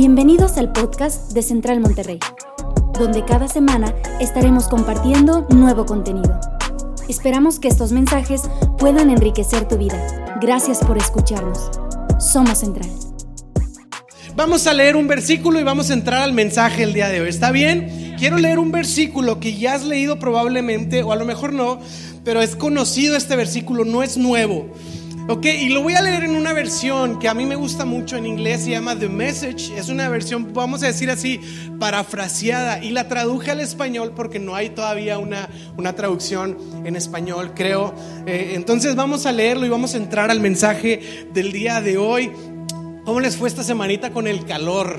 Bienvenidos al podcast de Central Monterrey, donde cada semana estaremos compartiendo nuevo contenido. Esperamos que estos mensajes puedan enriquecer tu vida. Gracias por escucharnos. Somos Central. Vamos a leer un versículo y vamos a entrar al mensaje el día de hoy. ¿Está bien? Quiero leer un versículo que ya has leído probablemente, o a lo mejor no, pero es conocido este versículo, no es nuevo. Ok, y lo voy a leer en una versión que a mí me gusta mucho en inglés, se llama The Message. Es una versión, vamos a decir así, parafraseada. Y la traduje al español porque no hay todavía una, una traducción en español, creo. Eh, entonces vamos a leerlo y vamos a entrar al mensaje del día de hoy. ¿Cómo les fue esta semanita con el calor?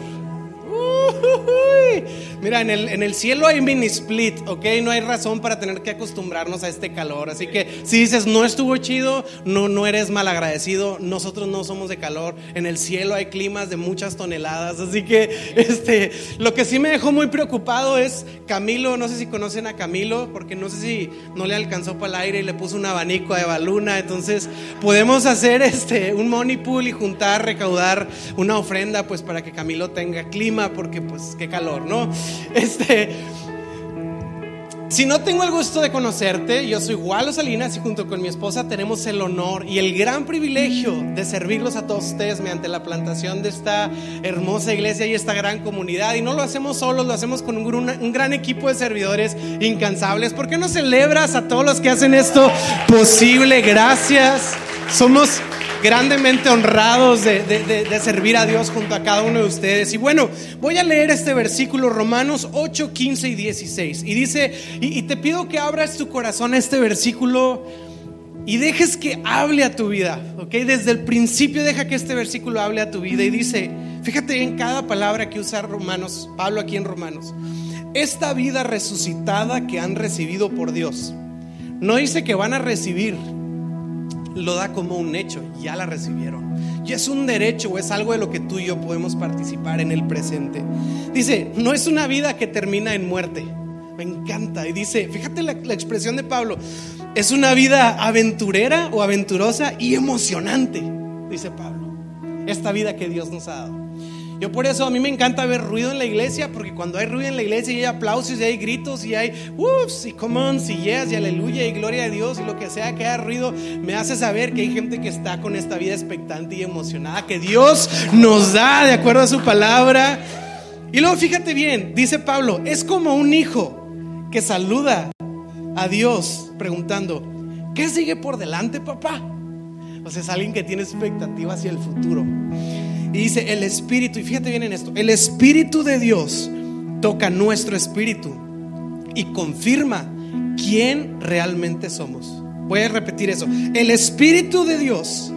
Mira, en el, en el cielo hay mini split, ¿ok? No hay razón para tener que acostumbrarnos a este calor. Así que si dices, no estuvo chido, no, no eres mal agradecido. Nosotros no somos de calor. En el cielo hay climas de muchas toneladas. Así que este, lo que sí me dejó muy preocupado es Camilo. No sé si conocen a Camilo, porque no sé si no le alcanzó para el aire y le puso un abanico de baluna. Entonces podemos hacer este, un money pool y juntar, recaudar una ofrenda, pues para que Camilo tenga clima, porque pues qué calor, ¿no? Este, si no tengo el gusto de conocerte, yo soy Walo Salinas y junto con mi esposa tenemos el honor y el gran privilegio de servirlos a todos ustedes mediante la plantación de esta hermosa iglesia y esta gran comunidad. Y no lo hacemos solos, lo hacemos con un gran equipo de servidores incansables. ¿Por qué no celebras a todos los que hacen esto posible? Gracias. Somos grandemente honrados de, servir a Dios junto a cada uno de ustedes. Y bueno, voy a leer este versículo, Romanos 8, 15 y 16. Y dice, y, te pido que abras tu corazón a este versículo y dejes que hable a tu vida, ¿ok? Desde el principio deja que este versículo hable a tu vida y dice, fíjate en cada palabra que usa Romanos, Pablo aquí en Romanos, esta vida resucitada que han recibido por Dios, no dice que van a recibir, lo da como un hecho, ya la recibieron. Y es un derecho o es algo de lo que tú y yo podemos participar en el presente. Dice, no es una vida que termina en muerte. Me encanta. Y dice, fíjate la, la expresión de Pablo, es una vida aventurera o aventurosa y emocionante, dice Pablo. Esta vida que Dios nos ha dado. Yo por eso a mí me encanta ver ruido en la iglesia, porque cuando hay ruido en la iglesia y hay aplausos y hay gritos y hay ups y come on, y yes y aleluya y gloria a Dios y lo que sea que haya ruido, me hace saber que hay gente que está con esta vida expectante y emocionada que Dios nos da de acuerdo a su palabra. Y luego fíjate bien, dice Pablo, es como un hijo que saluda a Dios preguntando, ¿qué sigue por delante, papá? O sea, es alguien que tiene expectativa hacia el futuro. Y dice, el Espíritu, y fíjate bien en esto, el Espíritu de Dios toca nuestro espíritu y confirma quién realmente somos. Voy a repetir eso. El Espíritu de Dios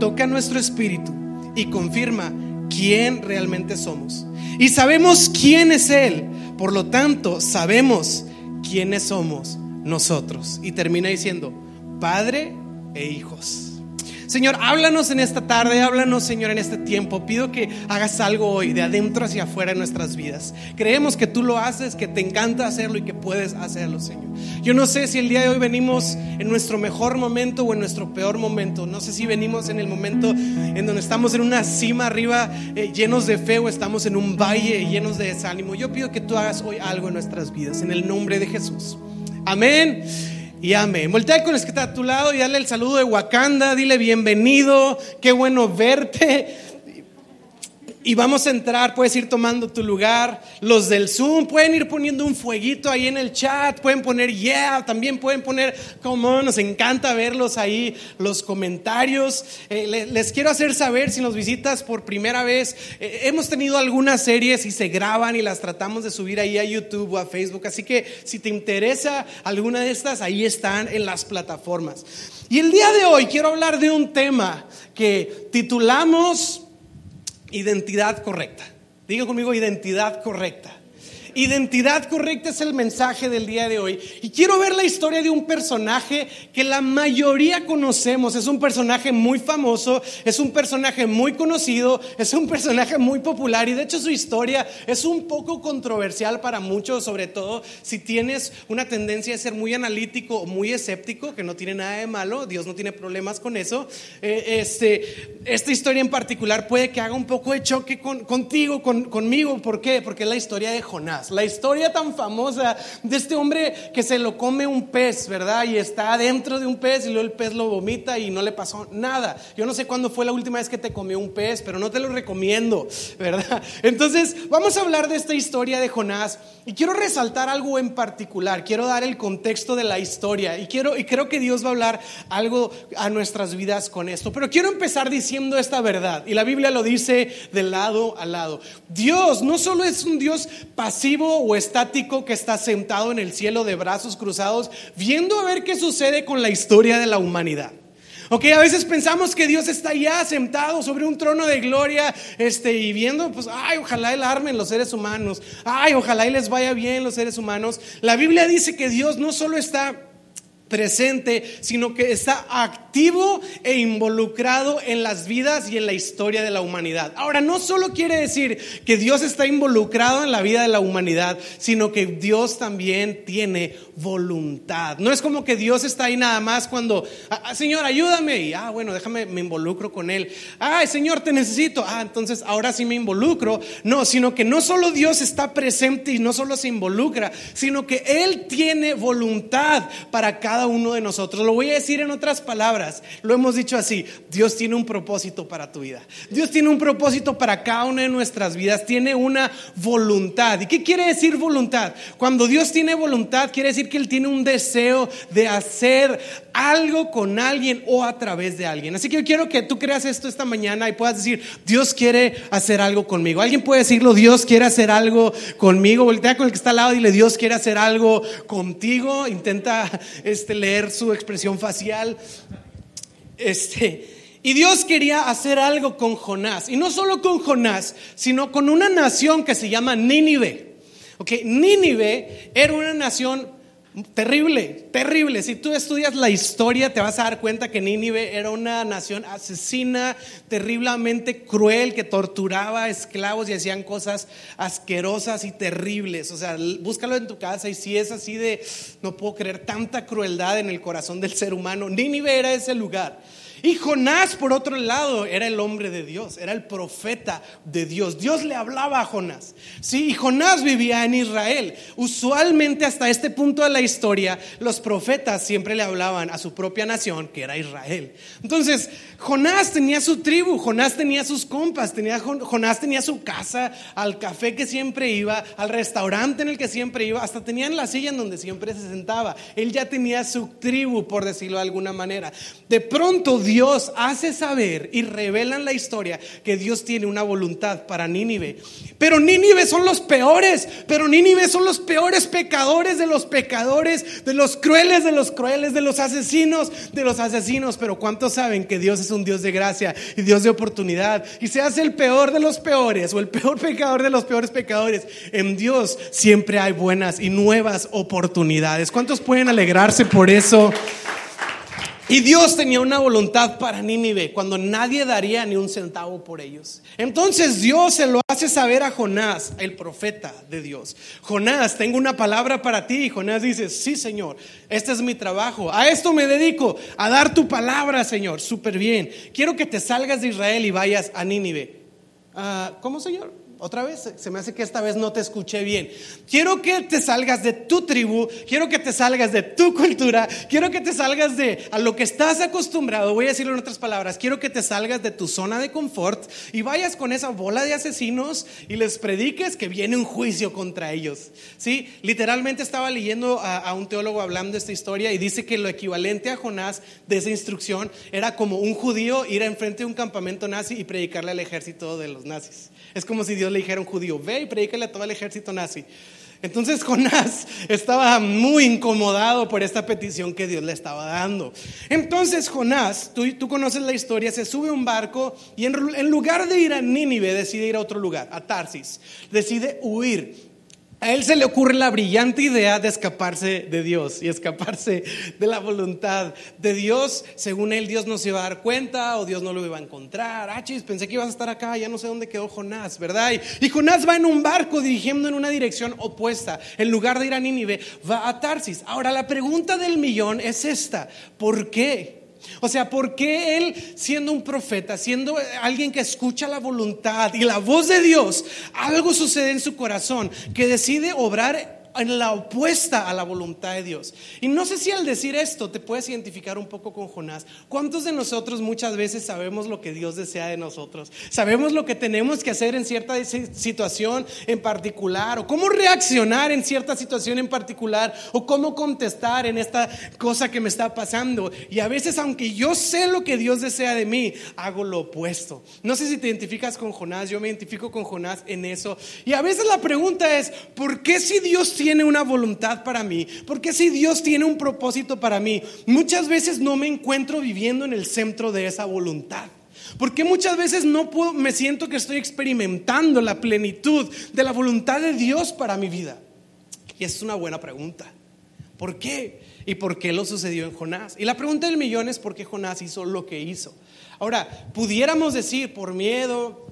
toca nuestro espíritu y confirma quién realmente somos. Y sabemos quién es Él. Por lo tanto, sabemos quiénes somos nosotros. Y termina diciendo, Padre e hijos. Señor, háblanos en esta tarde, háblanos, Señor, en este tiempo. Pido que hagas algo hoy, de adentro hacia afuera en nuestras vidas. Creemos que tú lo haces, que te encanta hacerlo y que puedes hacerlo, Señor. Yo no sé si el día de hoy venimos en nuestro mejor momento o en nuestro peor momento. No sé si venimos en el momento en donde estamos en una cima arriba eh, llenos de fe o estamos en un valle llenos de desánimo. Yo pido que tú hagas hoy algo en nuestras vidas, en el nombre de Jesús. Amén y amén. Voltea con el que está a tu lado y dale el saludo de Wakanda, dile bienvenido, qué bueno verte. Y vamos a entrar, puedes ir tomando tu lugar. Los del Zoom pueden ir poniendo un fueguito ahí en el chat, pueden poner yeah, también pueden poner como nos encanta verlos ahí, los comentarios. Eh, les, quiero hacer saber si nos visitas por primera vez. Eh, hemos tenido algunas series y se graban y las tratamos de subir ahí a YouTube o a Facebook. Así que si te interesa alguna de estas, ahí están en las plataformas. Y el día de hoy quiero hablar de un tema que titulamos Identidad correcta. Diga conmigo identidad correcta. Identidad correcta es el mensaje del día de hoy. Y quiero ver la historia de un personaje que la mayoría conocemos. Es un personaje muy famoso, es un personaje muy conocido, es un personaje muy popular. Y de hecho su historia es un poco controversial para muchos, sobre todo si tienes una tendencia a ser muy analítico o muy escéptico, que no tiene nada de malo. Dios no tiene problemas con eso. Eh, este, esta historia en particular puede que haga un poco de choque contigo, conmigo. ¿Por qué? Porque es la historia de Jonás. La historia tan famosa de este hombre que se lo come un pez, ¿verdad? Y está dentro de un pez y luego el pez lo vomita y no le pasó nada. Yo no sé cuándo fue la última vez que te comió un pez, pero no te lo recomiendo, ¿verdad? Entonces, vamos a hablar de esta historia de Jonás y quiero resaltar algo en particular. Quiero dar el contexto de la historia y quiero y creo que Dios va a hablar algo a nuestras vidas con esto. Pero quiero empezar diciendo esta verdad. Y la Biblia lo dice de lado a lado. Dios no solo es un Dios pasivo o estático que está sentado en el cielo de brazos cruzados, viendo a ver qué sucede con la historia de la humanidad. Ok, a veces pensamos que Dios está ya sentado sobre un trono de gloria, este, y viendo, pues, ay, ojalá él armen los seres humanos, ay, ojalá y les vaya bien los seres humanos. La Biblia dice que Dios no solo está presente, sino que está activo e involucrado en las vidas y en la historia de la humanidad. Ahora, no solo quiere decir que Dios está involucrado en la vida de la humanidad, sino que Dios también tiene voluntad. No es como que Dios está ahí nada más cuando, ah, ah, Señor, ayúdame, y ah, bueno, déjame, me involucro con Él. Ay, Señor, te necesito. Ah, entonces ahora sí me involucro. No, sino que no solo Dios está presente y no solo se involucra, sino que Él tiene voluntad para cada uno de nosotros. Lo voy a decir en otras palabras, lo hemos dicho así, Dios tiene un propósito para tu vida. Dios tiene un propósito para cada una de nuestras vidas, tiene una voluntad. ¿Y qué quiere decir voluntad? Cuando Dios tiene voluntad, quiere decir que Él tiene un deseo de hacer algo con alguien o a través de alguien. Así que yo quiero que tú creas esto esta mañana y puedas decir, Dios quiere hacer algo conmigo. Alguien puede decirlo, Dios quiere hacer algo conmigo. Voltea con el que está al lado y dile, Dios quiere hacer algo contigo. Intenta este, leer su expresión facial. Este, y Dios quería hacer algo con Jonás. Y no solo con Jonás, sino con una nación que se llama Nínive. Okay, Nínive era una nación Terrible, terrible. Si tú estudias la historia, te vas a dar cuenta que Nínive era una nación asesina, terriblemente cruel, que torturaba esclavos y hacían cosas asquerosas y terribles. O sea, búscalo en tu casa y si es así de, no puedo creer tanta crueldad en el corazón del ser humano. Nínive era ese lugar. Y Jonás, por otro lado, era el hombre de Dios, era el profeta de Dios. Dios le hablaba a Jonás. Sí, y Jonás vivía en Israel. Usualmente hasta este punto de la historia, los profetas siempre le hablaban a su propia nación, que era Israel. Entonces, Jonás tenía su tribu, Jonás tenía sus compas, tenía, Jonás tenía su casa, al café que siempre iba, al restaurante en el que siempre iba, hasta tenían la silla en donde siempre se sentaba. Él ya tenía su tribu, por decirlo de alguna manera. De pronto, Dios hace saber y revela en la historia que Dios tiene una voluntad para Nínive. Pero Nínive son los peores, pero Nínive son los peores pecadores de los pecadores, de los crueles de los crueles, de los asesinos de los asesinos. Pero ¿cuántos saben que Dios es un Dios de gracia y Dios de oportunidad? Y se hace el peor de los peores o el peor pecador de los peores pecadores. En Dios siempre hay buenas y nuevas oportunidades. ¿Cuántos pueden alegrarse por eso? Y Dios tenía una voluntad para Nínive cuando nadie daría ni un centavo por ellos. Entonces Dios se lo hace saber a Jonás, el profeta de Dios. Jonás, tengo una palabra para ti. Y Jonás dice, sí Señor, este es mi trabajo. A esto me dedico, a dar tu palabra, Señor. Súper bien. Quiero que te salgas de Israel y vayas a Nínive. Ah, ¿Cómo, Señor? Otra vez, se me hace que esta vez no te escuché bien. Quiero que te salgas de tu tribu, quiero que te salgas de tu cultura, quiero que te salgas de a lo que estás acostumbrado. Voy a decirlo en otras palabras, quiero que te salgas de tu zona de confort y vayas con esa bola de asesinos y les prediques que viene un juicio contra ellos. Sí, literalmente estaba leyendo a, a un teólogo hablando de esta historia y dice que lo equivalente a Jonás de esa instrucción era como un judío ir enfrente de un campamento nazi y predicarle al ejército de los nazis. Es como si Dios le un judío, ve y predícale a todo el ejército nazi. Entonces Jonás estaba muy incomodado por esta petición que Dios le estaba dando. Entonces Jonás, tú, tú conoces la historia, se sube a un barco y en lugar de ir a Nínive decide ir a otro lugar, a Tarsis. Decide huir a él se le ocurre la brillante idea de escaparse de Dios y escaparse de la voluntad de Dios. Según él, Dios no se iba a dar cuenta o Dios no lo iba a encontrar. Ah, chis, pensé que ibas a estar acá, ya no sé dónde quedó Jonás, ¿verdad? Y, Jonás va en un barco dirigiendo en una dirección opuesta. En lugar de ir a Nínive, va a Tarsis. Ahora, la pregunta del millón es esta: ¿por qué? O sea, ¿por qué él, siendo un profeta, siendo alguien que escucha la voluntad y la voz de Dios, algo sucede en su corazón que decide obrar en la opuesta a la voluntad de Dios. Y no sé si al decir esto te puedes identificar un poco con Jonás. ¿Cuántos de nosotros muchas veces sabemos lo que Dios desea de nosotros? Sabemos lo que tenemos que hacer en cierta situación en particular o cómo reaccionar en cierta situación en particular o cómo contestar en esta cosa que me está pasando. Y a veces, aunque yo sé lo que Dios desea de mí, hago lo opuesto. No sé si te identificas con Jonás, yo me identifico con Jonás en eso. Y a veces la pregunta es, ¿por qué si Dios tiene tiene una voluntad para mí? Porque si Dios tiene un propósito para mí, muchas veces no me encuentro viviendo en el centro de esa voluntad? Porque muchas veces no puedo, me siento que estoy experimentando la plenitud de la voluntad de Dios para mi vida? Y es una buena pregunta. ¿Por qué? ¿Y por qué lo sucedió en Jonás? Y la pregunta del millón es por qué Jonás hizo lo que hizo. Ahora, pudiéramos decir por miedo,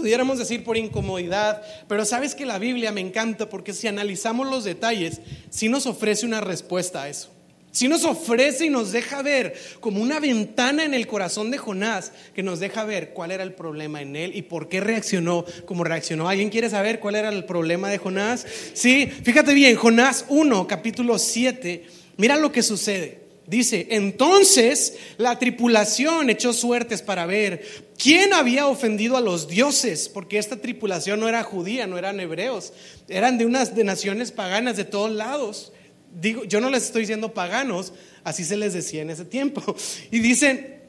pudiéramos decir por incomodidad, pero sabes que la Biblia me encanta porque si analizamos los detalles, sí nos ofrece una respuesta a eso. Si nos ofrece y nos deja ver como una ventana en el corazón de Jonás que nos deja ver cuál era el problema en él y por qué reaccionó como reaccionó. ¿Alguien quiere saber cuál era el problema de Jonás? Sí, fíjate bien, Jonás 1, capítulo 7, mira lo que sucede. Dice, entonces la tripulación echó suertes para ver quién había ofendido a los dioses, porque esta tripulación no era judía, no eran hebreos, eran de unas de naciones paganas de todos lados. Digo, yo no les estoy diciendo paganos, así se les decía en ese tiempo. Y dicen,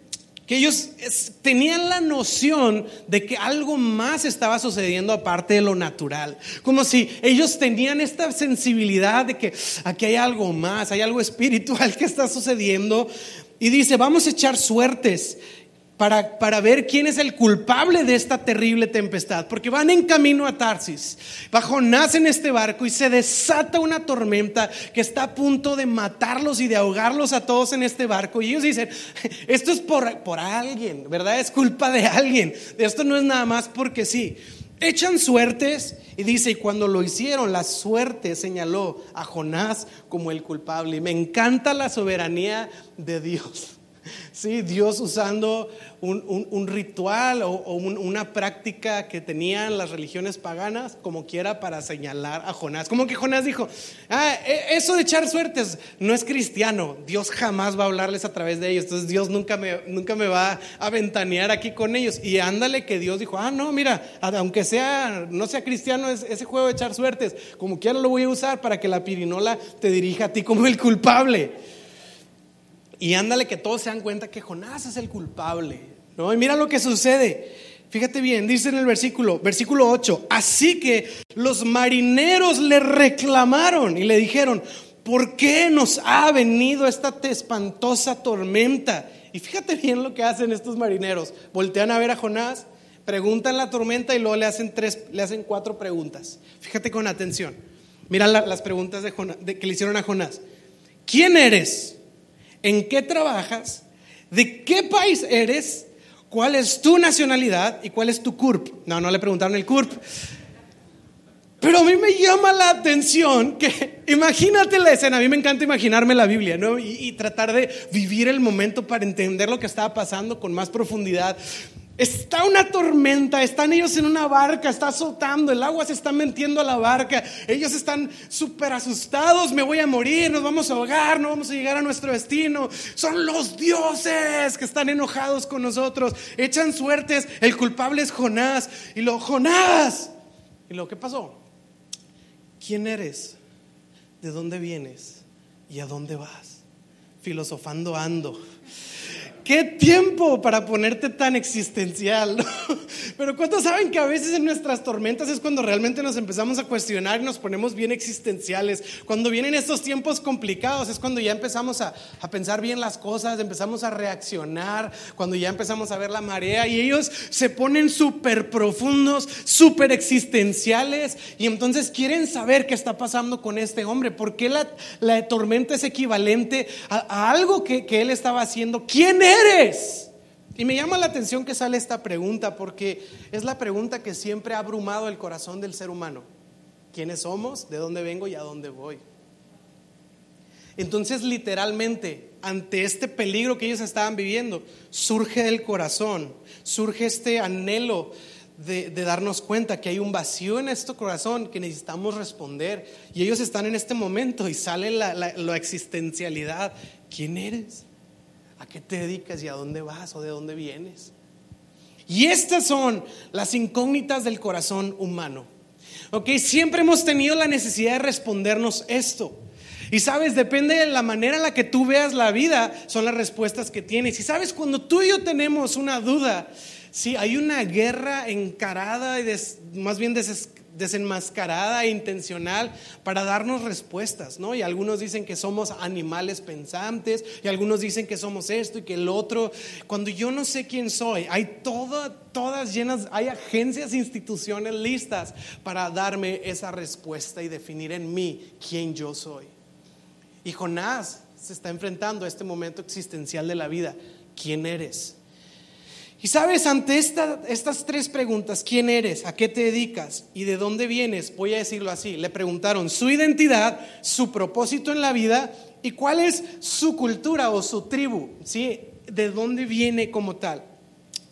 que ellos tenían la noción de que algo más estaba sucediendo aparte de lo natural. Como si ellos tenían esta sensibilidad de que aquí hay algo más, hay algo espiritual que está sucediendo. Y dice, vamos a echar suertes para, ver quién es el culpable de esta terrible tempestad, porque van en camino a Tarsis. Bajo nace en este barco y se desata una tormenta que está a punto de matarlos y de ahogarlos a todos en este barco. Y ellos dicen, esto es por, por alguien, ¿verdad? Es culpa de alguien. Esto no es nada más porque sí. Echan suertes y dice, y cuando lo hicieron, la suerte señaló a Jonás como el culpable. Y me encanta la soberanía de Dios. Sí, Dios usando un, ritual o, una práctica que tenían las religiones paganas, como quiera, para señalar a Jonás. Como que Jonás dijo, ah, e, eso de echar suertes no es cristiano, Dios jamás va a hablarles a través de ellos, entonces Dios nunca me, nunca me va a ventanear aquí con ellos. Y ándale que Dios dijo, ah, no, mira, aunque sea, no sea cristiano ese juego de echar suertes, como quiera lo voy a usar para que la pirinola te dirija a ti como el culpable. Y ándale que todos se dan cuenta que Jonás es el culpable. ¿no? Y mira lo que sucede. Fíjate bien, dice en el versículo, versículo 8, así que los marineros le reclamaron y le dijeron, ¿por qué nos ha venido esta espantosa tormenta? Y fíjate bien lo que hacen estos marineros. Voltean a ver a Jonás, preguntan la tormenta y luego le hacen, tres, le hacen cuatro preguntas. Fíjate con atención. Mira las preguntas de que le hicieron a Jonás. ¿Quién eres? En qué trabajas, de qué país eres, cuál es tu nacionalidad y cuál es tu CURP. No, no le preguntaron el CURP. Pero a mí me llama la atención que, imagínate la escena, a mí me encanta imaginarme la Biblia. Y, y, tratar de vivir el momento para entender lo que estaba pasando con más profundidad. Está una tormenta, están ellos en una barca, está azotando, el agua se está metiendo a la barca, ellos están súper asustados, me voy a morir, nos vamos a ahogar, no vamos a llegar a nuestro destino. Son los dioses que están enojados con nosotros, echan suertes, el culpable es Jonás. Y lo, Jonás, ¿y lo que pasó? ¿Quién eres? ¿De dónde vienes? ¿Y a dónde vas? Filosofando ando. ¿Qué tiempo para ponerte tan existencial? Pero ¿cuántos saben que a veces en nuestras tormentas es cuando realmente nos empezamos a cuestionar y nos ponemos bien existenciales? Cuando vienen estos tiempos complicados es cuando ya empezamos a, a pensar bien las cosas, empezamos a reaccionar, cuando ya empezamos a ver la marea y ellos se ponen súper profundos, súper existenciales y entonces quieren saber qué está pasando con este hombre, por qué la, la tormenta es equivalente a, algo que, que él estaba haciendo. ¿Quién es? Y me llama la atención que sale esta pregunta porque es la pregunta que siempre ha abrumado el corazón del ser humano. ¿Quiénes somos? ¿De dónde vengo y a dónde voy? Entonces, literalmente, ante este peligro que ellos estaban viviendo, surge del corazón, surge este anhelo de, darnos cuenta que hay un vacío en este corazón que necesitamos responder. Y ellos están en este momento y sale la existencialidad. ¿Quién eres? ¿A qué te dedicas y a dónde vas o de dónde vienes? Y estas son las incógnitas del corazón humano. Ok, siempre hemos tenido la necesidad de respondernos esto. Y sabes, depende de la manera en la que tú veas la vida, son las respuestas que tienes. Y sabes, cuando tú y yo tenemos una duda, sí, hay una guerra encarada y más bien desenmascarada e intencional para darnos respuestas, ¿no? Y algunos dicen que somos animales pensantes, y algunos dicen que somos esto y que el otro. Cuando yo no sé quién soy, hay todas llenas, hay agencias, instituciones listas para darme esa respuesta y definir en mí quién yo soy. Y Jonás se está enfrentando a este momento existencial de la vida. ¿Quién eres? Y sabes, ante estas tres preguntas, ¿quién eres? ¿A qué te dedicas? ¿Y de dónde vienes? Voy a decirlo así. Le preguntaron su identidad, su propósito en la vida y cuál es su cultura o su tribu, ¿sí? ¿De dónde viene como tal?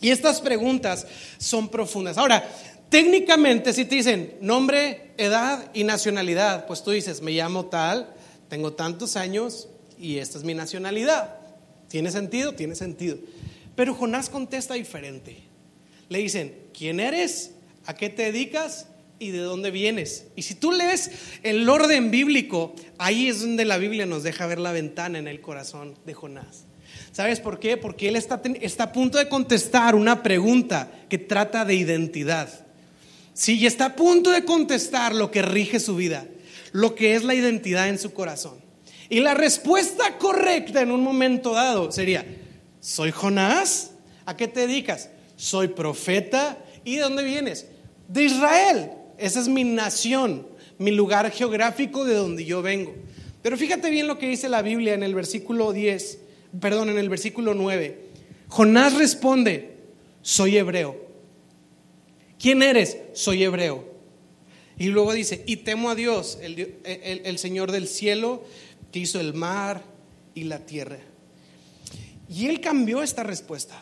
Y estas preguntas son profundas. Ahora, técnicamente si te dicen nombre, edad y nacionalidad, pues tú dices, me llamo tal, tengo tantos años y esta es mi nacionalidad. ¿Tiene sentido? Tiene sentido. Pero Jonás contesta diferente. Le dicen, ¿quién eres? ¿A qué te dedicas? ¿Y de dónde vienes? Y si tú lees el orden bíblico, ahí es donde la Biblia nos deja ver la ventana en el corazón de Jonás. ¿Sabes por qué? Porque él está, está a punto de contestar una pregunta que trata de identidad. Sí, y está a punto de contestar lo que rige su vida lo que es la identidad en su corazón. Y la respuesta correcta en un momento dado sería, ¿soy Jonás? ¿A qué te dedicas? Soy profeta. ¿Y de dónde vienes? De Israel. Esa es mi nación, mi lugar geográfico de donde yo vengo. Pero fíjate bien lo que dice la Biblia en el versículo 10, perdón, en el versículo 9. Jonás responde, soy hebreo. ¿Quién eres? Soy hebreo. Y luego dice, y temo a Dios, el, Señor del cielo, que hizo el mar y la tierra. Y él cambió esta respuesta.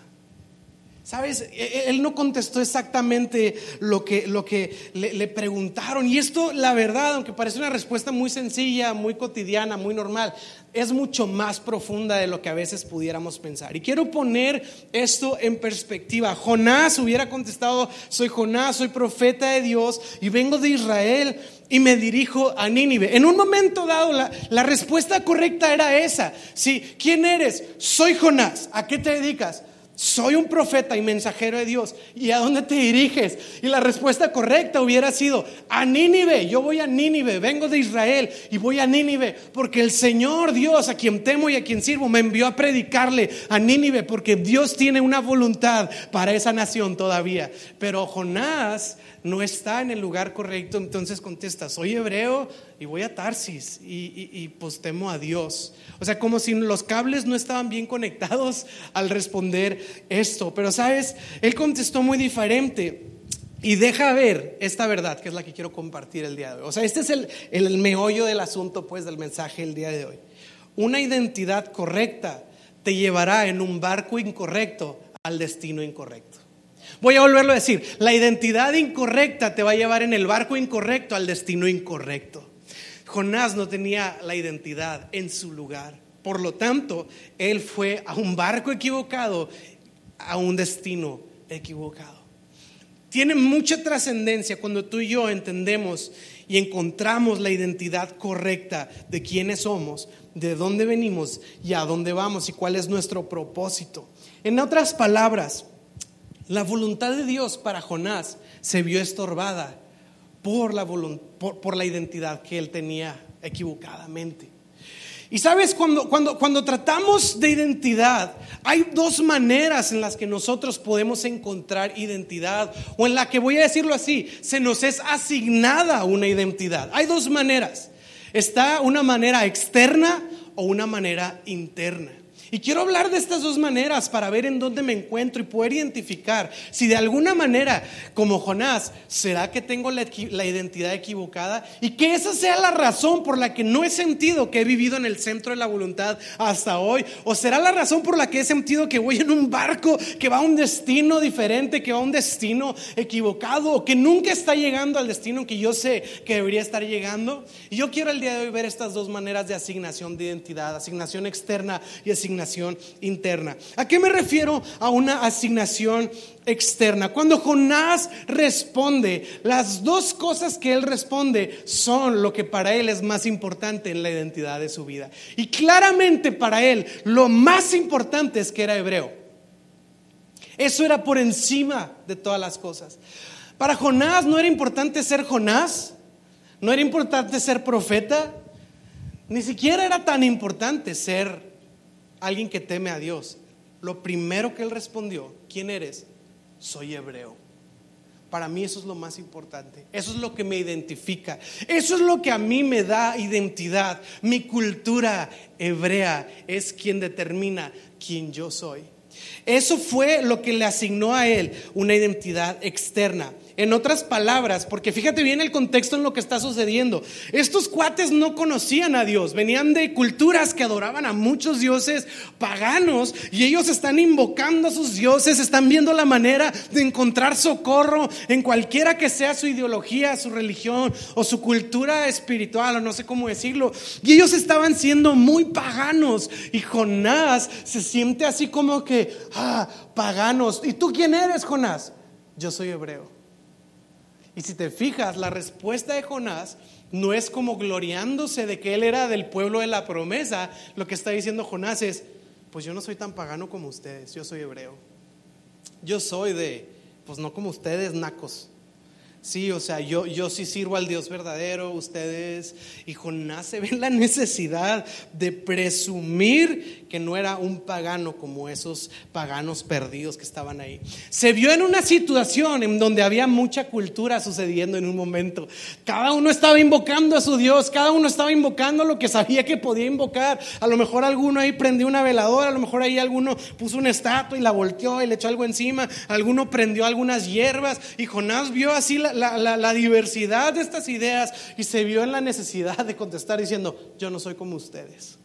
¿Sabes? E, e, él no contestó exactamente lo que, lo que le, preguntaron. Y esto, la verdad, aunque parece una respuesta muy sencilla, muy cotidiana, muy normal, es mucho más profunda de lo que a veces pudiéramos pensar. Y quiero poner esto en perspectiva. Jonás hubiera contestado, soy Jonás, soy profeta de Dios y vengo de Israel y me dirijo a Nínive. En un momento dado, la, la respuesta correcta era esa. Sí, ¿quién eres? Soy Jonás. ¿A qué te dedicas? Soy un profeta y mensajero de Dios. ¿Y a dónde te diriges? Y la respuesta correcta hubiera sido, a Nínive. Yo voy a Nínive, vengo de Israel y voy a Nínive porque el Señor Dios, a quien temo y a quien sirvo, me envió a predicarle a Nínive porque Dios tiene una voluntad para esa nación todavía. Pero Jonás no está en el lugar correcto, entonces contesta, soy hebreo y voy a Tarsis y, pues temo a Dios. O sea, como si los cables no estaban bien conectados al responder esto. Pero sabes, él contestó muy diferente. Y deja ver esta verdad, que es la que quiero compartir el día de hoy. O sea, este es el, el meollo del asunto, pues, del mensaje el día de hoy. Una identidad correcta te llevará en un barco incorrecto al destino incorrecto. Voy a volverlo a decir, la identidad incorrecta te va a llevar en el barco incorrecto al destino incorrecto. Jonás no tenía la identidad en su lugar. Por lo tanto, él fue a un barco equivocado, a un destino equivocado. Tiene mucha trascendencia cuando tú y yo entendemos y encontramos la identidad correcta de quiénes somos, de dónde venimos y a dónde vamos y cuál es nuestro propósito. En otras palabras, la voluntad de Dios para Jonás se vio estorbada por la, por, la identidad que él tenía equivocadamente. Y sabes, cuando, cuando, cuando tratamos de identidad, hay dos maneras en las que nosotros podemos encontrar identidad, o en la que voy a decirlo así, se nos es asignada una identidad. Hay dos maneras. Está una manera externa o una manera interna. Y quiero hablar de estas dos maneras para ver en dónde me encuentro y poder identificar si de alguna manera, como Jonás, será que tengo la, identidad equivocada y que esa sea la razón por la que no he sentido que he vivido en el centro de la voluntad hasta hoy. O será la razón por la que he sentido que voy en un barco que va a un destino diferente, que va a un destino equivocado o que nunca está llegando al destino que yo sé que debería estar llegando. Y yo quiero el día de hoy ver estas dos maneras de asignación de identidad, asignación externa y asignación interna. ¿A qué me refiero a una asignación externa? Cuando Jonás responde, las dos cosas que él responde son lo que para él es más importante en la identidad de su vida. Y claramente para él lo más importante es que era hebreo. Eso era por encima de todas las cosas. Para Jonás no era importante ser Jonás, no era importante ser profeta, ni siquiera era tan importante ser alguien que teme a Dios, lo primero que él respondió, ¿quién eres? Soy hebreo. Para mí eso es lo más importante. Eso es lo que me identifica. Eso es lo que a mí me da identidad. Mi cultura hebrea es quien determina quién yo soy. Eso fue lo que le asignó a él una identidad externa. En otras palabras, porque fíjate bien el contexto en lo que está sucediendo. Estos cuates no conocían a Dios, venían de culturas que adoraban a muchos dioses paganos y ellos están invocando a sus dioses, están viendo la manera de encontrar socorro en cualquiera que sea su ideología, su religión o su cultura espiritual o no sé cómo decirlo. Y ellos estaban siendo muy paganos y Jonás se siente así como que, ah, paganos. ¿Y tú quién eres, Jonás? Yo soy hebreo. Y si te fijas, la respuesta de Jonás no es como gloriándose de que él era del pueblo de la promesa. Lo que está diciendo Jonás es, pues yo no soy tan pagano como ustedes, yo soy hebreo. Yo soy de, pues no como ustedes, nacos. Sí, o sea, yo, yo sí sirvo al Dios verdadero, ustedes. Y Jonás se ve la necesidad de presumir que no era un pagano como esos paganos perdidos que estaban ahí. Se vio en una situación en donde había mucha cultura sucediendo en un momento. Cada uno estaba invocando a su Dios, cada uno estaba invocando lo que sabía que podía invocar. A lo mejor alguno ahí prendió una veladora, a lo mejor ahí alguno puso una estatua y la volteó y le echó algo encima, alguno prendió algunas hierbas y Jonás vio así la la, diversidad de estas ideas y se vio en la necesidad de contestar diciendo, yo no soy como ustedes,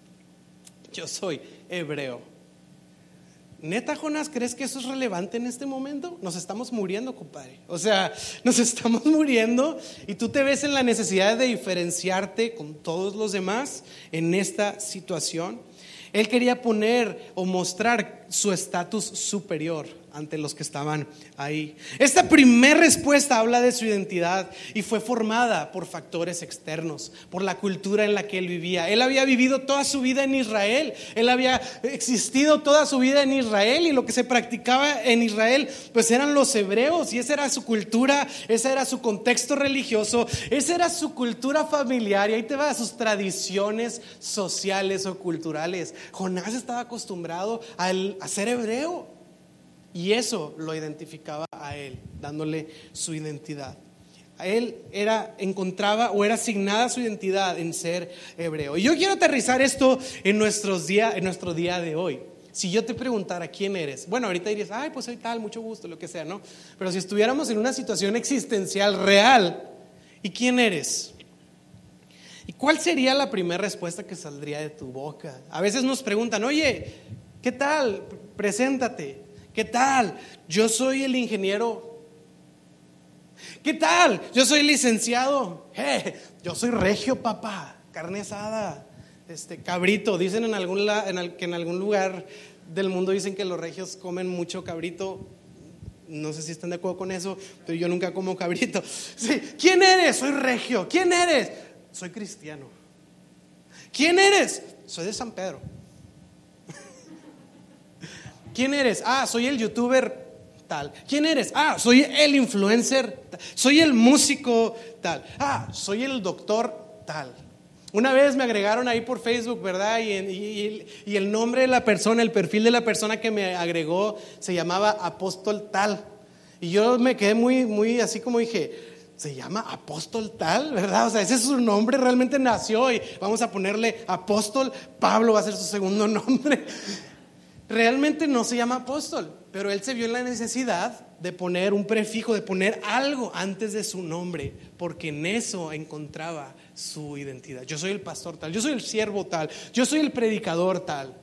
yo soy hebreo. Neta, Jonás, ¿crees que eso es relevante en este momento? Nos estamos muriendo, compadre. O sea, nos estamos muriendo y tú te ves en la necesidad de diferenciarte con todos los demás en esta situación. Él quería poner o mostrar su estatus superior ante los que estaban ahí. Esta primera respuesta habla de su identidad y fue formada por factores externos, por la cultura en la que él vivía. Él había vivido toda su vida en Israel, él había existido toda su vida en Israel y lo que se practicaba en Israel pues eran los hebreos y esa era su cultura, ese era su contexto religioso, esa era su cultura familiar y ahí te va sus tradiciones sociales o culturales. Jonás estaba acostumbrado a ser hebreo. Y eso lo identificaba a él, dándole su identidad. A él era, encontraba o era asignada su identidad en ser hebreo. Y yo quiero aterrizar esto en, nuestros día, en nuestro día de hoy. Si yo te preguntara quién eres, bueno, ahorita dirías, ay, pues soy tal, mucho gusto, lo que sea, ¿no? Pero si estuviéramos en una situación existencial real, ¿y quién eres? ¿Y cuál sería la primera respuesta que saldría de tu boca? A veces nos preguntan, oye, ¿qué tal? Preséntate. ¿Qué tal? Yo soy el ingeniero. ¿Qué tal? Yo soy licenciado. Eh, yo soy regio, papá. Carne asada. Este, cabrito. Dicen en algún, que en algún lugar del mundo dicen que los regios comen mucho cabrito. No sé si están de acuerdo con eso, pero yo nunca como cabrito. ¿Quién eres? Soy regio. ¿Quién eres? Soy cristiano. ¿Quién eres? Soy de San Pedro. ¿Quién eres? Ah, soy el youtuber tal. ¿Quién eres? Ah, soy el influencer, soy el músico tal. Ah, soy el doctor tal. Una vez me agregaron ahí por Facebook, ¿verdad? Y, y, el nombre de la persona, el perfil de la persona que me agregó se llamaba Apóstol tal. Y yo me quedé muy, muy así como dije, se llama Apóstol tal, ¿verdad? O sea, ese es su nombre, realmente nació y vamos a ponerle Apóstol. Pablo va a ser su segundo nombre. Realmente no se llama apóstol, pero él se vio en la necesidad de poner un prefijo, de poner algo antes de su nombre, porque en eso encontraba su identidad. Yo soy el pastor tal, yo soy el siervo tal, yo soy el predicador tal.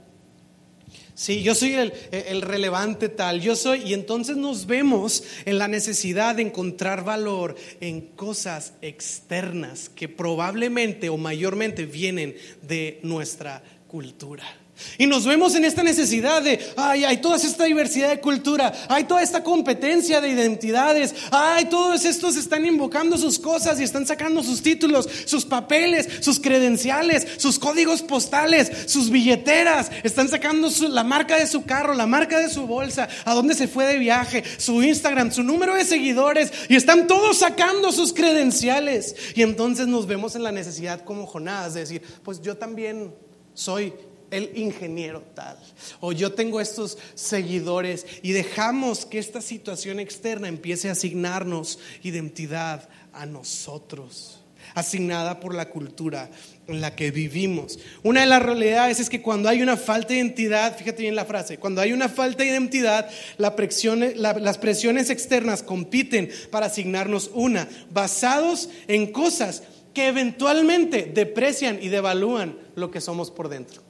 Sí, yo soy el, el, relevante tal, yo soy, y entonces nos vemos en la necesidad de encontrar valor en cosas externas que probablemente o mayormente vienen de nuestra cultura. Y nos vemos en esta necesidad de, ay, hay toda esta diversidad de cultura, hay toda esta competencia de identidades, ay, todos estos están invocando sus cosas y están sacando sus títulos, sus papeles, sus credenciales, sus códigos postales, sus billeteras, están sacando la marca de su carro, la marca de su bolsa, a dónde se fue de viaje, su Instagram, su número de seguidores, y están todos sacando sus credenciales. Y entonces nos vemos en la necesidad como Jonás de decir, pues yo también soy el ingeniero tal, o yo tengo estos seguidores y dejamos que esta situación externa empiece a asignarnos identidad a nosotros, asignada por la cultura en la que vivimos. Una de las realidades es que cuando hay una falta de identidad, fíjate bien la frase, cuando hay una falta de identidad, las presiones externas compiten para asignarnos una, basados en cosas que eventualmente deprecian y devalúan lo que somos por dentro.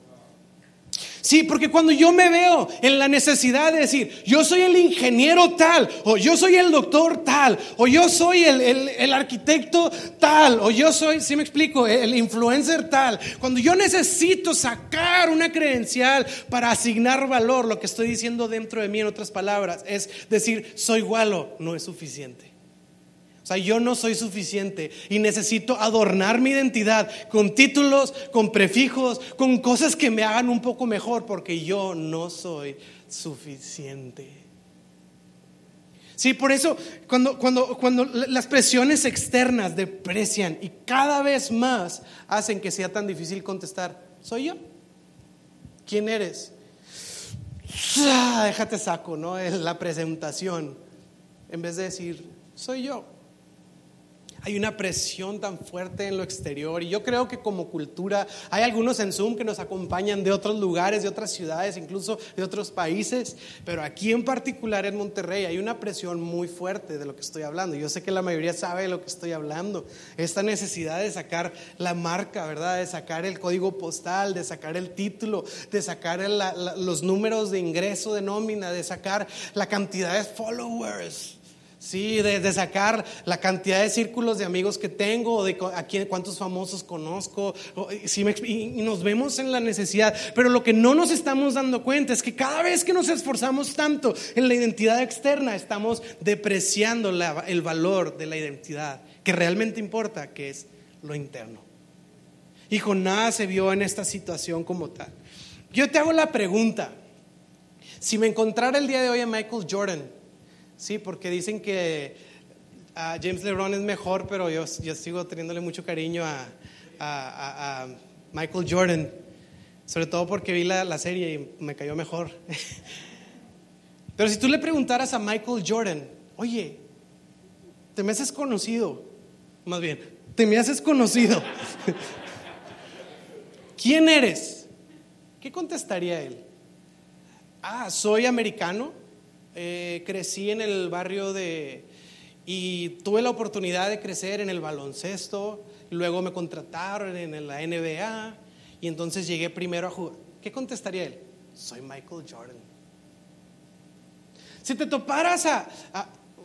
Sí, porque cuando yo me veo en la necesidad de decir, yo soy el ingeniero tal, o yo soy el doctor tal, o yo soy el, arquitecto tal, o yo soy, si me explico, el influencer tal, cuando yo necesito sacar una credencial para asignar valor, lo que estoy diciendo dentro de mí, en otras palabras, es decir, soy gualo, no es suficiente sea, yo no soy suficiente y necesito adornar mi identidad con títulos, con prefijos, con cosas que me hagan un poco mejor porque yo no soy suficiente. Sí, por eso cuando, cuando, cuando las presiones externas deprecian y cada vez más hacen que sea tan difícil contestar, ¿soy yo? ¿Quién eres? Ah, déjate saco, ¿no? La presentación. En vez de decir, soy yo hay una presión tan fuerte en lo exterior y yo creo que como cultura hay algunos en Zoom que nos acompañan de otros lugares, de otras ciudades, incluso de otros países, pero aquí en particular en Monterrey hay una presión muy fuerte de lo que estoy hablando. Yo sé que la mayoría sabe de lo que estoy hablando. Esta necesidad de sacar la marca, ¿verdad? De sacar el código postal, de sacar el título, de sacar los números de ingreso de nómina, de sacar la cantidad de followers. Sí, de, sacar la cantidad de círculos de amigos que tengo, de a cuántos famosos conozco, y, nos vemos en la necesidad. Pero lo que no nos estamos dando cuenta es que cada vez que nos esforzamos tanto en la identidad externa, estamos depreciando el valor de la identidad que realmente importa, que es lo interno. Y Jonás se vio en esta situación como tal. Yo te hago la pregunta, si me encontrara el día de hoy a Michael Jordan, Sí, porque dicen que James LeBron es mejor, pero yo, yo sigo teniéndole mucho cariño a, Michael Jordan, sobre todo porque vi la, la serie y me cayó mejor. pero si tú le preguntaras a Michael Jordan, oye, te me haces conocido, más bien, te me haces conocido. ¿Quién eres? ¿Qué contestaría él? Ah, soy americano eh, crecí en el barrio de... y tuve la oportunidad de crecer en el baloncesto, luego me contrataron en la NBA y entonces llegué primero a jugar. ¿Qué contestaría él? Soy Michael Jordan. Si te toparas a,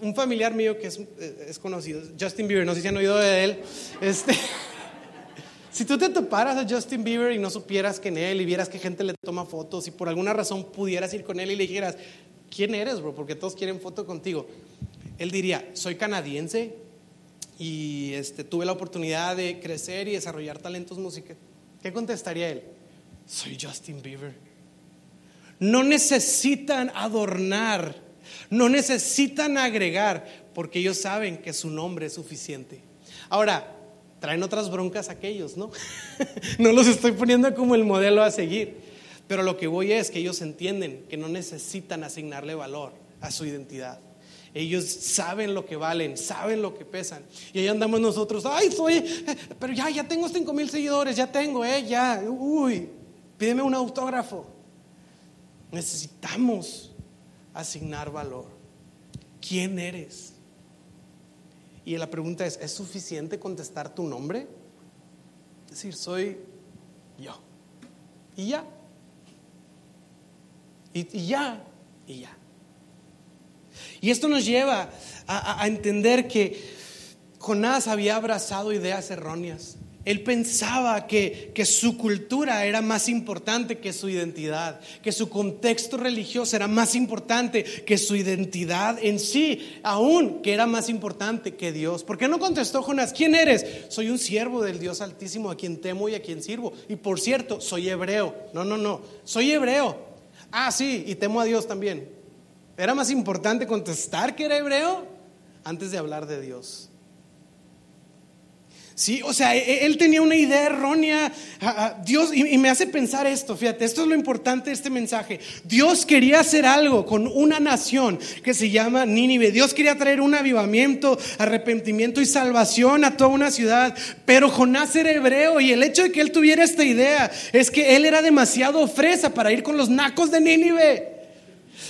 un familiar mío que es, eh, es, conocido, Justin Bieber, no sé si han oído de él, este, si tú te toparas a Justin Bieber y no supieras que en él y vieras que gente le toma fotos y por alguna razón pudieras ir con él y le dijeras, ¿quién eres, bro? Porque todos quieren foto contigo. Él diría, soy canadiense y este, tuve la oportunidad de crecer y desarrollar talentos musicales. ¿Qué contestaría él? Soy Justin Bieber. No necesitan adornar, no necesitan agregar, porque ellos saben que su nombre es suficiente. Ahora, traen otras broncas aquellos, ¿no? no los estoy poniendo como el modelo a seguir. Pero lo que voy es que ellos entienden que no necesitan asignarle valor a su identidad. Ellos saben lo que valen, saben lo que pesan. Y ahí andamos nosotros, ay, soy, pero ya, ya tengo 5 mil seguidores, ya tengo, eh, ya, uy, pídeme un autógrafo. Necesitamos asignar valor. ¿Quién eres? Y la pregunta es, ¿es suficiente contestar tu nombre? Es decir, soy yo. Y ya. Y, ya. Y ya. Y esto nos lleva a, a entender que Jonás había abrazado ideas erróneas. Él pensaba que, su cultura era más importante que su identidad, que su contexto religioso era más importante que su identidad en sí, aún que era más importante que Dios. ¿Por qué no contestó Jonás? ¿Quién eres? Soy un siervo del Dios Altísimo a quien temo y a quien sirvo. Y por cierto, soy hebreo. No, no, no, soy hebreo. Ah, sí, y temo a Dios también. Era más importante contestar que era hebreo antes de hablar de Dios. Sí, o sea, e, e, él tenía una idea errónea. Dios, y me hace pensar esto, fíjate, esto es lo importante de este mensaje. Dios quería hacer algo con una nación que se llama Nínive. Dios quería traer un avivamiento, arrepentimiento y salvación a toda una ciudad. Pero Jonás era hebreo y el hecho de que él tuviera esta idea es que él era demasiado fresa para ir con los nacos de Nínive.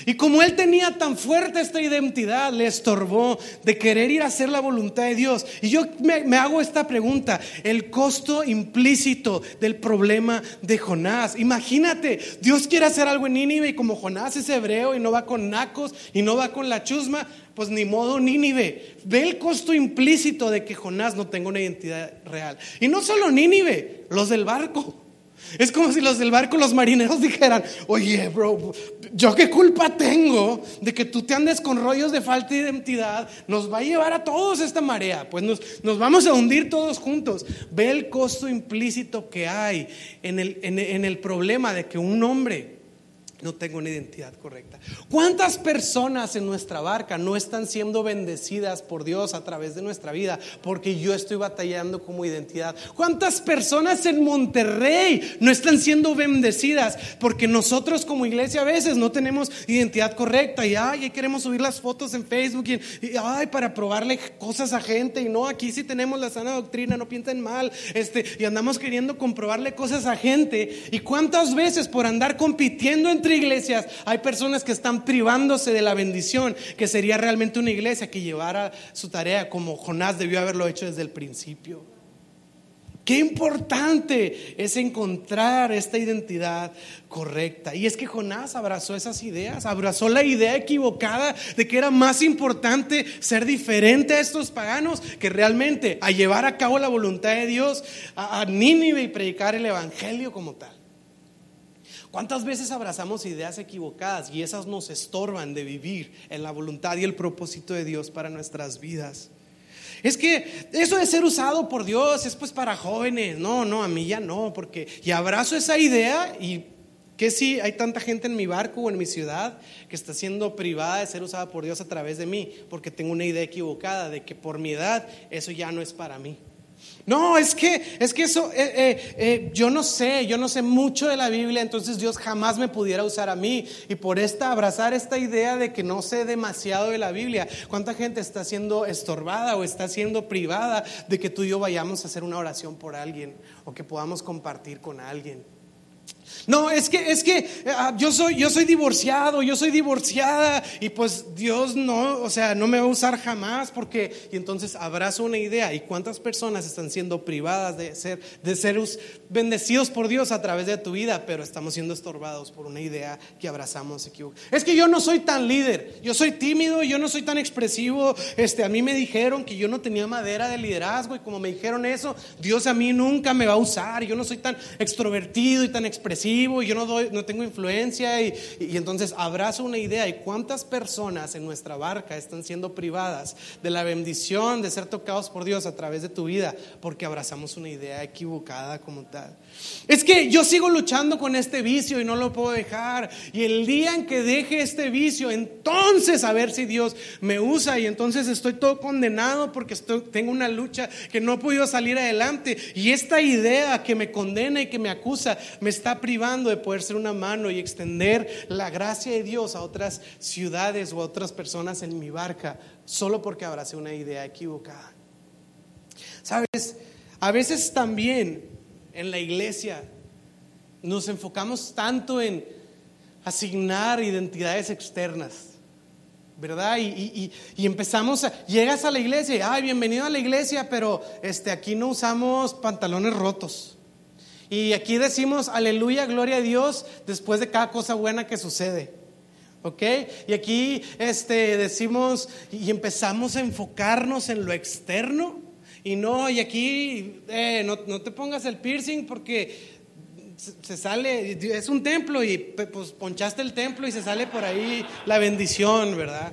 Y como él tenía tan fuerte esta identidad, le estorbó de querer ir a hacer la voluntad de Dios. Y yo me, hago esta pregunta, el costo implícito del problema de Jonás. Imagínate, Dios quiere hacer algo en Nínive y como Jonás es hebreo y no va con nacos y no va con la chusma, pues ni modo Nínive. Ve el costo implícito de que Jonás no tenga una identidad real. Y no solo Nínive, los del barco. Es como si los del barco, los marineros dijeran, oye, bro, yo qué culpa tengo de que tú te andes con rollos de falta de identidad, nos va a llevar a todos esta marea, pues nos, nos vamos a hundir todos juntos. Ve el costo implícito que hay en el, en el problema de que un hombre no tengo una identidad correcta. ¿Cuántas personas en nuestra barca no están siendo bendecidas por Dios a través de nuestra vida porque yo estoy batallando como identidad? ¿Cuántas personas en Monterrey no están siendo bendecidas porque nosotros como iglesia a veces no tenemos identidad correcta y ay, queremos subir las fotos en Facebook y, ay, para probarle cosas a gente y no, aquí sí tenemos la sana doctrina, no piensen mal, este, y andamos queriendo comprobarle cosas a gente y cuántas veces por andar compitiendo entre iglesias hay personas que están privándose de la bendición, que sería realmente una iglesia que llevara su tarea como Jonás debió haberlo hecho desde el principio. Qué importante es encontrar esta identidad correcta. Y es que Jonás abrazó esas ideas, abrazó la idea equivocada de que era más importante ser diferente a estos paganos que realmente a llevar a cabo la voluntad de Dios a, a Nínive y predicar el Evangelio como tal. ¿Cuántas veces abrazamos ideas equivocadas y esas nos estorban de vivir en la voluntad y el propósito de Dios para nuestras vidas? Es que eso de ser usado por Dios es pues para jóvenes. No, no, a mí ya no, porque y abrazo esa idea y que si hay tanta gente en mi barco o en mi ciudad que está siendo privada de ser usada por Dios a través de mí, porque tengo una idea equivocada de que por mi edad eso ya no es para mí. No, es que, es que eso, eh, eh, eh, yo no sé, yo no sé mucho de la Biblia, entonces Dios jamás me pudiera usar a mí. Y por esta, abrazar esta idea de que no sé demasiado de la Biblia, ¿cuánta gente está siendo estorbada o está siendo privada de que tú y yo vayamos a hacer una oración por alguien o que podamos compartir con alguien? No, es que, es que ah, yo, soy, yo soy divorciado, yo soy divorciada y pues Dios no, o sea, no me va a usar jamás porque, y entonces abrazo una idea. ¿Y cuántas personas están siendo privadas de ser, de bendecidos por Dios a través de tu vida, pero estamos siendo estorbados por una idea que abrazamos Es que yo no soy tan líder, yo soy tímido, yo no soy tan expresivo. Este, a mí me dijeron que yo no tenía madera de liderazgo y como me dijeron eso, Dios a mí nunca me va a usar. Yo no soy tan extrovertido y tan expresivo y yo no, no tengo influencia y, y, entonces abrazo una idea. ¿Y cuántas personas en nuestra barca están siendo privadas de la bendición de ser tocados por Dios a través de tu vida porque abrazamos una idea equivocada como tal? Es que yo sigo luchando con este vicio y no lo puedo dejar. Y el día en que deje este vicio, entonces a ver si Dios me usa y entonces estoy todo condenado porque tengo una lucha que no he podido salir adelante. Y esta idea que me condena y que me acusa me está privando de poder ser una mano y extender la gracia de Dios a otras ciudades o a otras personas en mi barca, solo porque abracé una idea equivocada. Sabes, a veces también en la iglesia nos enfocamos tanto en asignar identidades externas. ¿Verdad? Y, empezamos a, llegas a la iglesia, ay, bienvenido a la iglesia, pero este, aquí no usamos pantalones rotos. Y aquí decimos, aleluya, gloria a Dios, después de cada cosa buena que sucede. ¿Ok? Y aquí este, decimos y empezamos a enfocarnos en lo externo. Y no, y aquí eh, no, no te pongas el piercing porque se sale, es un templo y pues ponchaste el templo y se sale por ahí la bendición, ¿verdad?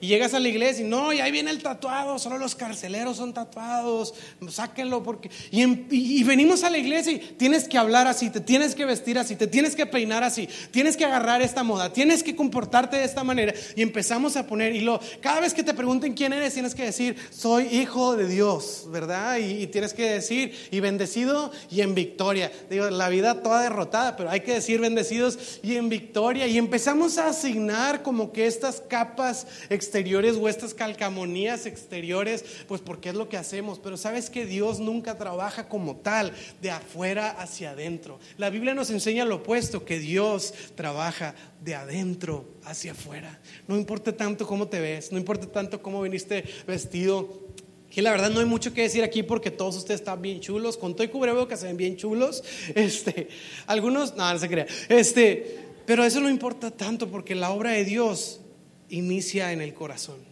Y llegas a la iglesia y no, y ahí viene el tatuado, solo los carceleros son tatuados, sáquenlo porque... Y, venimos a la iglesia y tienes que hablar así, te tienes que vestir así, te tienes que peinar así, tienes que agarrar esta moda, tienes que comportarte de esta manera. Y empezamos a poner, y lo, cada vez que te pregunten quién eres, tienes que decir, soy hijo de Dios, ¿verdad? Y, y tienes que decir, y bendecido y en victoria. Digo, la vida toda derrotada, pero hay que decir bendecidos y en victoria. Y empezamos a asignar como que estas capas exteriores o estas calcamonías exteriores, pues porque es lo que hacemos. Pero sabes que Dios nunca trabaja como tal, de afuera hacia adentro. La Biblia nos enseña lo opuesto, que Dios trabaja de adentro hacia afuera. No importa tanto cómo te ves, no importa tanto cómo viniste vestido. Que la verdad no hay mucho que decir aquí porque todos ustedes están bien chulos. Con todo y cubrebocas se ven bien chulos. Este, algunos, no, no se crea. Este, pero eso no importa tanto porque la obra de Dios inicia en el corazón.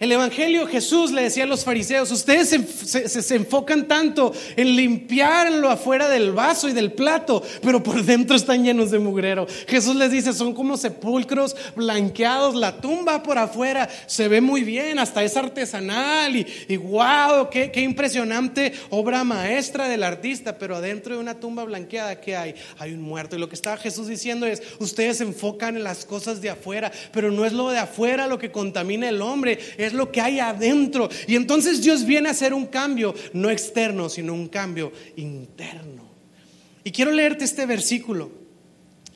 El Evangelio Jesús le decía a los fariseos, ustedes se, enfocan tanto en limpiar lo afuera del vaso y del plato, pero por dentro están llenos de mugrero. Jesús les dice, son como sepulcros blanqueados, la tumba por afuera se ve muy bien, hasta es artesanal y, wow, qué, qué impresionante obra maestra del artista, pero adentro de una tumba blanqueada, ¿qué hay? Hay un muerto. Y lo que estaba Jesús diciendo es, ustedes se enfocan en las cosas de afuera, pero no es lo de afuera lo que contamina el hombre, lo que hay adentro. Y entonces Dios viene a hacer un cambio, no externo, sino un cambio interno. Y quiero leerte este versículo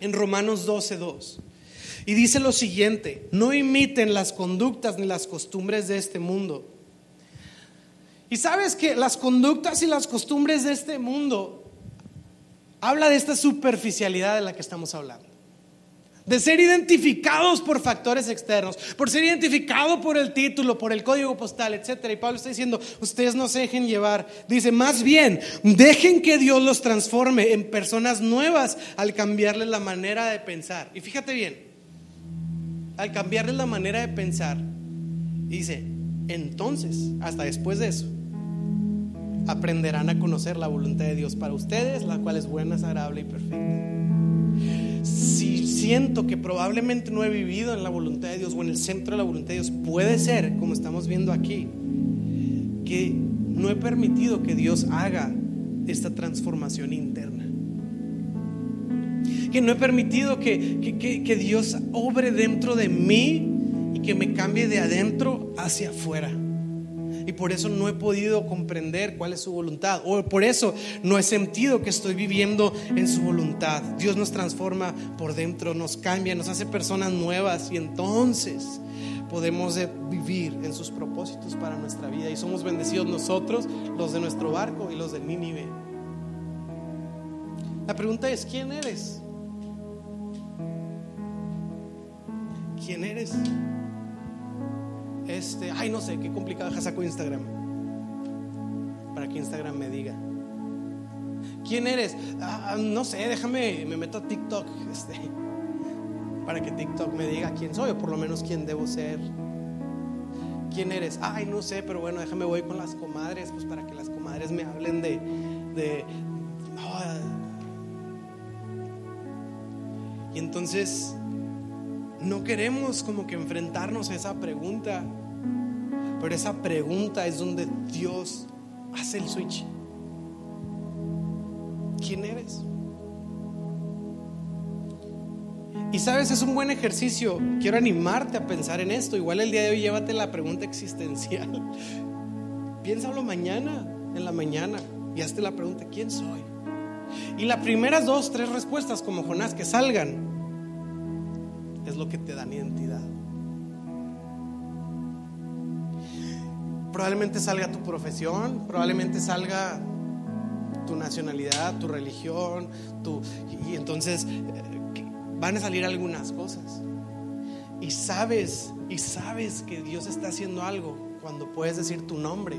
en Romanos 12:2. Y dice lo siguiente, no imiten las conductas ni las costumbres de este mundo. Y sabes que las conductas y las costumbres de este mundo habla de esta superficialidad de la que estamos hablando de ser identificados por factores externos, por ser identificados por el título, por el código postal, etc. Y Pablo está diciendo, ustedes no se dejen llevar. Dice, más bien, dejen que Dios los transforme en personas nuevas al cambiarles la manera de pensar. Y fíjate bien, al cambiarles la manera de pensar, dice, entonces, hasta después de eso, aprenderán a conocer la voluntad de Dios para ustedes, la cual es buena, agradable y perfecta si siento que probablemente no he vivido en la voluntad de Dios o en el centro de la voluntad de Dios, puede ser, como estamos viendo aquí, que no he permitido que Dios haga esta transformación interna. Que no he permitido que, que Dios obre dentro de mí y que me cambie de adentro hacia afuera y por eso no he podido comprender cuál es su voluntad o por eso no he sentido que estoy viviendo en su voluntad. Dios nos transforma por dentro, nos cambia, nos hace personas nuevas y entonces podemos vivir en sus propósitos para nuestra vida y somos bendecidos nosotros, los de nuestro barco y los de Nínive. La pregunta es, ¿quién eres? ¿Quién eres? Este, ay, no sé, qué complicado, deja saco Instagram. Para que Instagram me diga. ¿Quién eres? Ah, no sé, déjame, me meto a TikTok. Este, para que TikTok me diga quién soy o por lo menos quién debo ser. ¿Quién eres? Ay, no sé, pero bueno, déjame voy con las comadres, pues para que las comadres me hablen de, de y entonces no queremos como que enfrentarnos a esa pregunta, pero esa pregunta es donde Dios hace el switch. ¿Quién eres? Y sabes, es un buen ejercicio. Quiero animarte a pensar en esto. Igual el día de hoy llévate la pregunta existencial. Piénsalo mañana, en la mañana, y hazte la pregunta, ¿quién soy? Y las primeras dos, tres respuestas como Jonás que salgan, es lo que te dan identidad. Probablemente salga tu profesión, probablemente salga tu nacionalidad, tu religión, tu, y entonces eh, van a salir algunas cosas. Y sabes, y sabes que Dios está haciendo algo cuando puedes decir tu nombre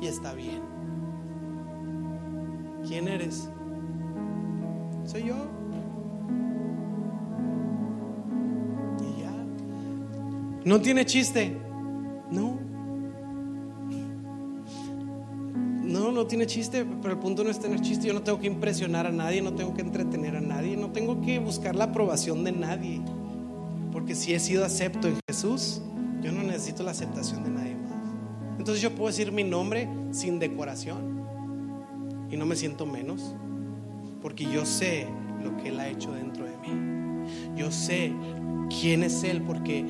y está bien. ¿Quién eres? Soy yo. No tiene chiste. No. No, no tiene chiste, pero el punto no es tener chiste. Yo no tengo que impresionar a nadie, no tengo que entretener a nadie, no tengo que buscar la aprobación de nadie. Porque si he sido acepto en Jesús, yo no necesito la aceptación de nadie más. Entonces yo puedo decir mi nombre sin decoración y no me siento menos, porque yo sé lo que Él ha hecho dentro de mí. Yo sé quién es Él, porque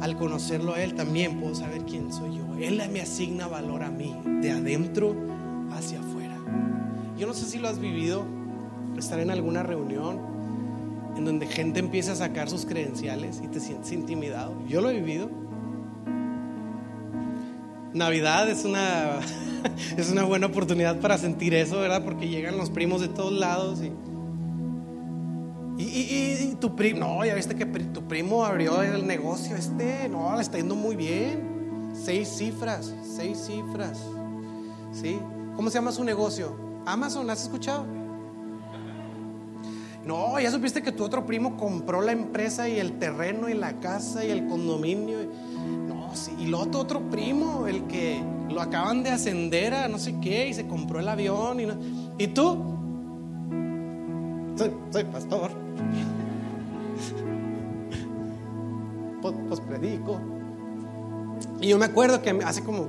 al conocerlo a Él también puedo saber quién soy yo. Él me asigna valor a mí, de adentro hacia afuera. Yo no sé si lo has vivido, estar en alguna reunión en donde gente empieza a sacar sus credenciales y te sientes intimidado. Yo lo he vivido. Navidad es una, es una buena oportunidad para sentir eso, ¿verdad? Porque llegan los primos de todos lados y, y, tu primo, no, ya viste que tu primo abrió el negocio este, no, le está yendo muy bien. Seis cifras, seis cifras. ¿Sí? ¿Cómo se llama su negocio? Amazon, ¿has escuchado? No, ya supiste que tu otro primo compró la empresa y el terreno y la casa y el condominio. No, sí, y lo otro, otro primo, el que lo acaban de ascender a no sé qué y se compró el avión. ¿Y, ¿Y tú? Soy, pastor. pues, pues predico. Y yo me acuerdo que hace como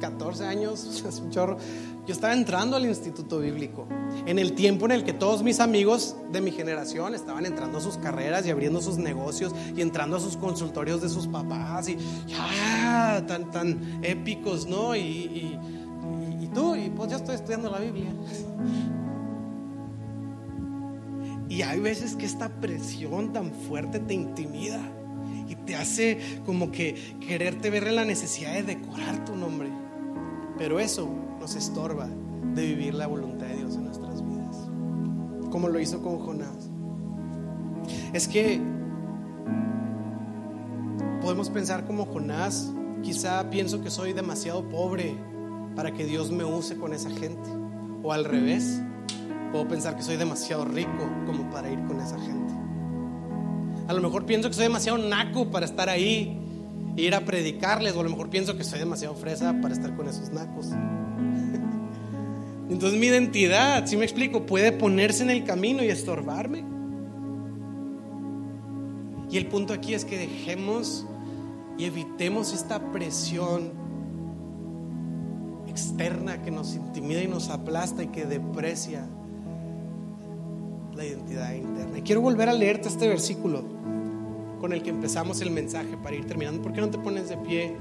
14 años, es un chorro, yo estaba entrando al instituto bíblico, en el tiempo en el que todos mis amigos de mi generación estaban entrando a sus carreras y abriendo sus negocios y entrando a sus consultorios de sus papás y ya, tan, tan épicos, ¿no? Y, y tú, y pues ya estoy estudiando la Biblia. Y hay veces que esta presión tan fuerte te intimida y te hace como que quererte ver la necesidad de decorar tu nombre. Pero eso nos estorba de vivir la voluntad de Dios en nuestras vidas, como lo hizo con Jonás. Es que podemos pensar como Jonás, quizá pienso que soy demasiado pobre para que Dios me use con esa gente, o al revés, puedo pensar que soy demasiado rico como para ir con esa gente. A lo mejor pienso que soy demasiado naco para estar ahí ir a predicarles, o a lo mejor pienso que soy demasiado fresa para estar con esos nacos. Entonces mi identidad, si me explico, puede ponerse en el camino y estorbarme. Y el punto aquí es que dejemos y evitemos esta presión externa que nos intimida y nos aplasta y que deprecia la identidad interna. Y quiero volver a leerte este versículo con el que empezamos el mensaje para ir terminando. ¿Por qué no te pones de pie?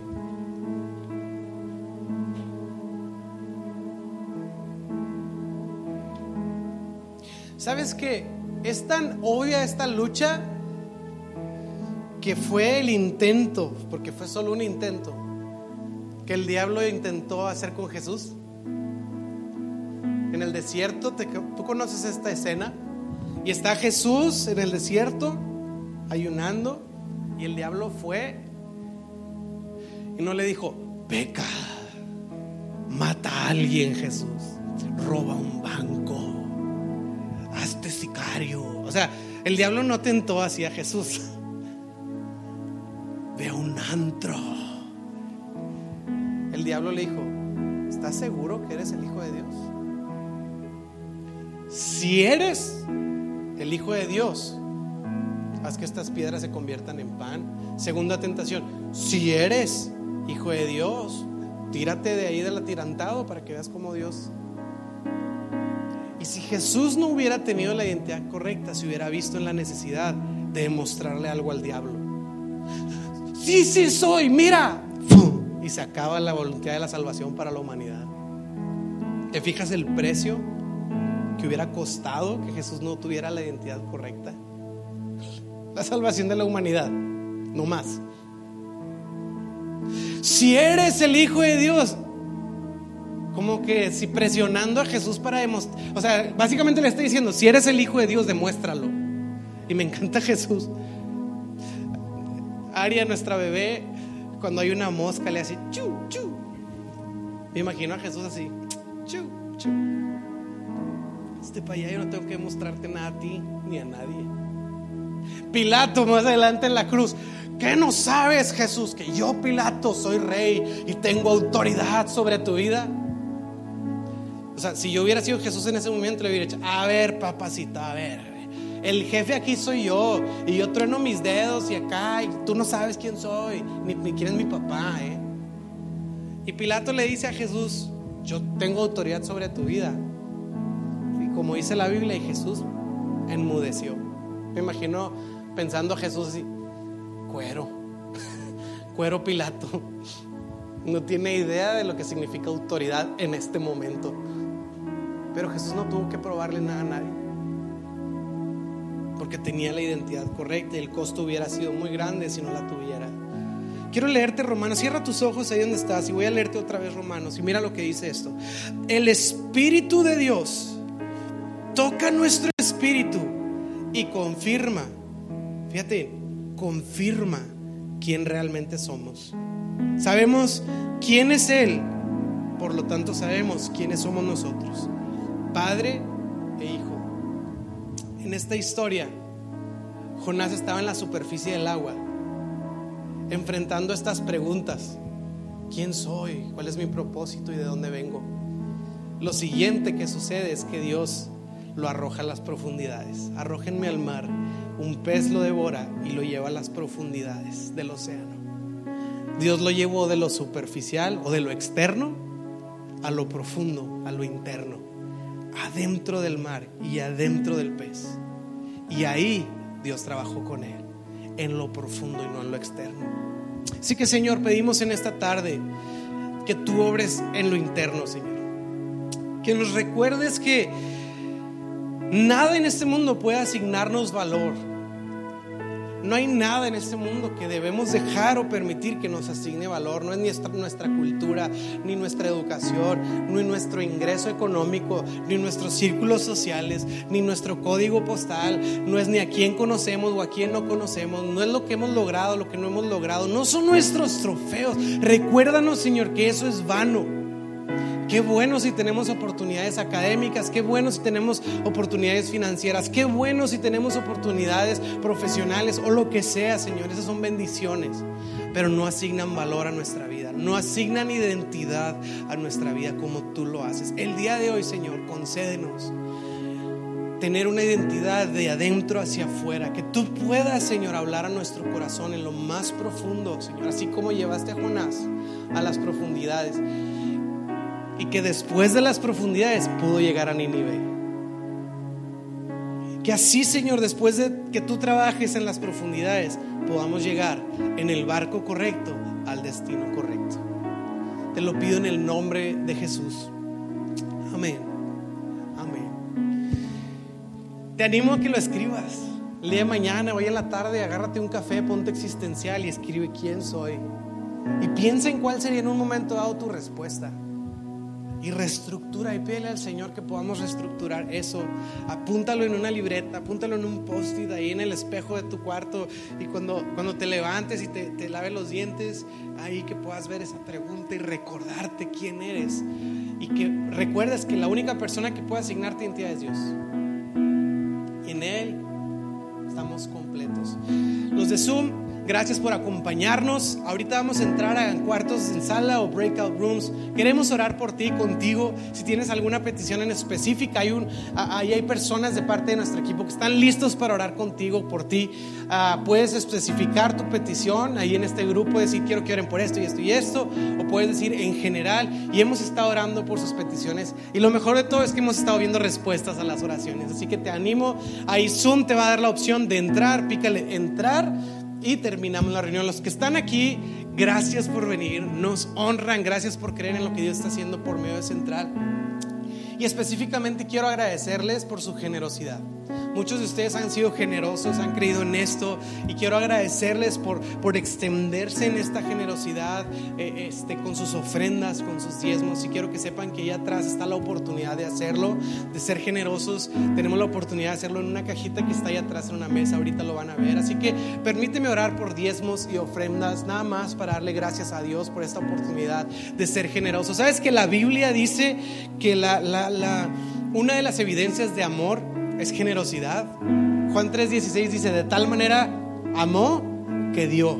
¿Sabes que es tan obvia esta lucha que fue el intento, porque fue solo un intento, que el diablo intentó hacer con Jesús? En el desierto, ¿tú conoces esta escena? Y está Jesús en el desierto ayunando y el diablo fue y no le dijo, peca, mata a alguien Jesús, roba un banco, hazte sicario. O sea, el diablo no tentó así a Jesús. Ve un antro. El diablo le dijo, ¿estás seguro que eres el Hijo de Dios? Si eres el Hijo de Dios, haz que estas piedras se conviertan en pan. Segunda tentación, si eres hijo de Dios, tírate de ahí del atirantado para que veas como Dios. Y si Jesús no hubiera tenido la identidad correcta, se hubiera visto en la necesidad de demostrarle algo al diablo. Sí, sí soy, mira. Y se acaba la voluntad de la salvación para la humanidad. ¿Te fijas el precio que hubiera costado que Jesús no tuviera la identidad correcta? la salvación de la humanidad, no más. Si eres el Hijo de Dios, como que si presionando a Jesús para demostrar, o sea, básicamente le está diciendo, si eres el Hijo de Dios, demuéstralo. Y me encanta Jesús. Aria, nuestra bebé, cuando hay una mosca le hace chu, chu. Me imagino a Jesús así. Este para allá yo no tengo que mostrarte nada a ti ni a nadie. Pilato más adelante en la cruz. ¿Qué no sabes, Jesús? Que yo, Pilato, soy rey y tengo autoridad sobre tu vida. O sea, si yo hubiera sido Jesús en ese momento, le hubiera dicho, a ver, papacito, a ver, a ver. El jefe aquí soy yo y yo trueno mis dedos y acá y tú no sabes quién soy, ni, ni quién es mi papá. ¿eh? Y Pilato le dice a Jesús, yo tengo autoridad sobre tu vida. Como dice la Biblia, y Jesús enmudeció. Me imagino pensando a Jesús así, cuero, cuero Pilato. No tiene idea de lo que significa autoridad en este momento. Pero Jesús no tuvo que probarle nada a nadie. Porque tenía la identidad correcta y el costo hubiera sido muy grande si no la tuviera. Quiero leerte Romanos. Cierra tus ojos ahí donde estás y voy a leerte otra vez Romanos. Y mira lo que dice esto. El Espíritu de Dios toca nuestro espíritu y confirma. Fíjate, confirma quién realmente somos. Sabemos quién es Él, por lo tanto sabemos quiénes somos nosotros, Padre e Hijo. En esta historia, Jonás estaba en la superficie del agua, enfrentando estas preguntas. ¿Quién soy? ¿Cuál es mi propósito y de dónde vengo? Lo siguiente que sucede es que Dios lo arroja a las profundidades. Arrójenme al mar. Un pez lo devora y lo lleva a las profundidades del océano. Dios lo llevó de lo superficial o de lo externo a lo profundo, a lo interno, adentro del mar y adentro del pez. Y ahí Dios trabajó con él, en lo profundo y no en lo externo. Así que Señor, pedimos en esta tarde que tú obres en lo interno, Señor. Que nos recuerdes que nada en este mundo puede asignarnos valor. No hay nada en este mundo que debemos dejar o permitir que nos asigne valor. No es nuestra, nuestra cultura, ni nuestra educación, ni nuestro ingreso económico, ni nuestros círculos sociales, ni nuestro código postal. No es ni a quién conocemos o a quién no conocemos. No es lo que hemos logrado, lo que no hemos logrado. No son nuestros trofeos. Recuérdanos, Señor, que eso es vano. Qué bueno si tenemos oportunidades académicas, qué bueno si tenemos oportunidades financieras, qué bueno si tenemos oportunidades profesionales o lo que sea, Señor. Esas son bendiciones, pero no asignan valor a nuestra vida, no asignan identidad a nuestra vida como tú lo haces. El día de hoy, Señor, concédenos tener una identidad de adentro hacia afuera, que tú puedas, Señor, hablar a nuestro corazón en lo más profundo, Señor, así como llevaste a Jonás a las profundidades y que después de las profundidades pudo llegar a Nínive. Que así, Señor, después de que tú trabajes en las profundidades, podamos llegar en el barco correcto al destino correcto. Te lo pido en el nombre de Jesús. Amén. Amén. Te animo a que lo escribas. De mañana, hoy en la tarde, agárrate un café, ponte existencial y escribe quién soy. Y piensa en cuál sería en un momento dado tu respuesta y reestructura y pídele al Señor que podamos reestructurar eso. Apúntalo en una libreta, apúntalo en un post-it ahí en el espejo de tu cuarto y cuando, cuando te levantes y te, te laves los dientes, ahí que puedas ver esa pregunta y recordarte quién eres y que recuerdes que la única persona que puede asignarte identidad es Dios. Y en Él estamos completos. Los de Zoom Gracias por acompañarnos. Ahorita vamos a entrar a cuartos en sala o breakout rooms. Queremos orar por ti, contigo. Si tienes alguna petición en específica, hay un, ahí hay personas de parte de nuestro equipo que están listos para orar contigo, por ti. Ah, puedes especificar tu petición ahí en este grupo, decir quiero que oren por esto y esto y esto, o puedes decir en general. Y hemos estado orando por sus peticiones. Y lo mejor de todo es que hemos estado viendo respuestas a las oraciones. Así que te animo. Ahí Zoom te va a dar la opción de entrar. Pícale entrar y terminamos la reunión. Los que están aquí, gracias por venir, nos honran, gracias por creer en lo que Dios está haciendo por medio de Central. Y específicamente quiero agradecerles por su generosidad. Muchos de ustedes han sido generosos, han creído en esto y quiero agradecerles por, por extenderse en esta generosidad eh, este, con sus ofrendas, con sus diezmos. Y quiero que sepan que allá atrás está la oportunidad de hacerlo, de ser generosos. Tenemos la oportunidad de hacerlo en una cajita que está allá atrás en una mesa. Ahorita lo van a ver. Así que permíteme orar por diezmos y ofrendas, nada más para darle gracias a Dios por esta oportunidad de ser generosos. ¿Sabes que la Biblia dice que la, la, una de las evidencias de amor es generosidad. Juan 3:16 dice, de tal manera amó que dio.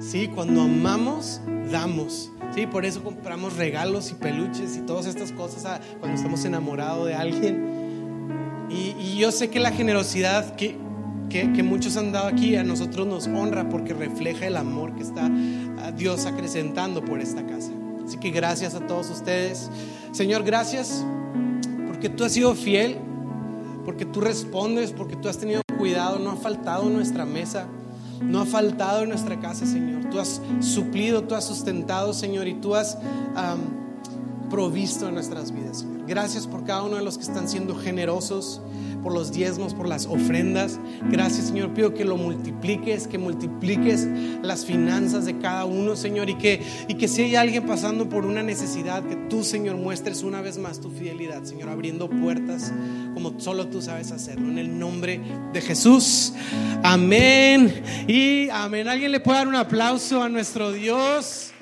Sí, cuando amamos, damos. Sí, por eso compramos regalos y peluches y todas estas cosas ah, cuando estamos enamorados de alguien. Y, yo sé que la generosidad que, que, muchos han dado aquí a nosotros nos honra porque refleja el amor que está ah, Dios acrecentando por esta casa. Así que gracias a todos ustedes. Señor, gracias porque tú has sido fiel porque tú respondes, porque tú has tenido cuidado, no ha faltado nuestra mesa, no ha faltado en nuestra casa, Señor. Tú has suplido, tú has sustentado, Señor, y tú has provisto en nuestras vidas, Señor. Gracias por cada uno de los que están siendo generosos por los diezmos, por las ofrendas. Gracias, Señor. Pido que lo multipliques, que multipliques las finanzas de cada uno, Señor. Y que, y que si hay alguien pasando por una necesidad, que tú, Señor, muestres una vez más tu fidelidad, Señor, abriendo puertas como solo tú sabes hacerlo. En el nombre de Jesús. Amén. Y amén. ¿Alguien le puede dar un aplauso a nuestro Dios?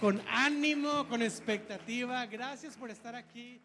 Con ánimo, con expectativa. Gracias por estar aquí.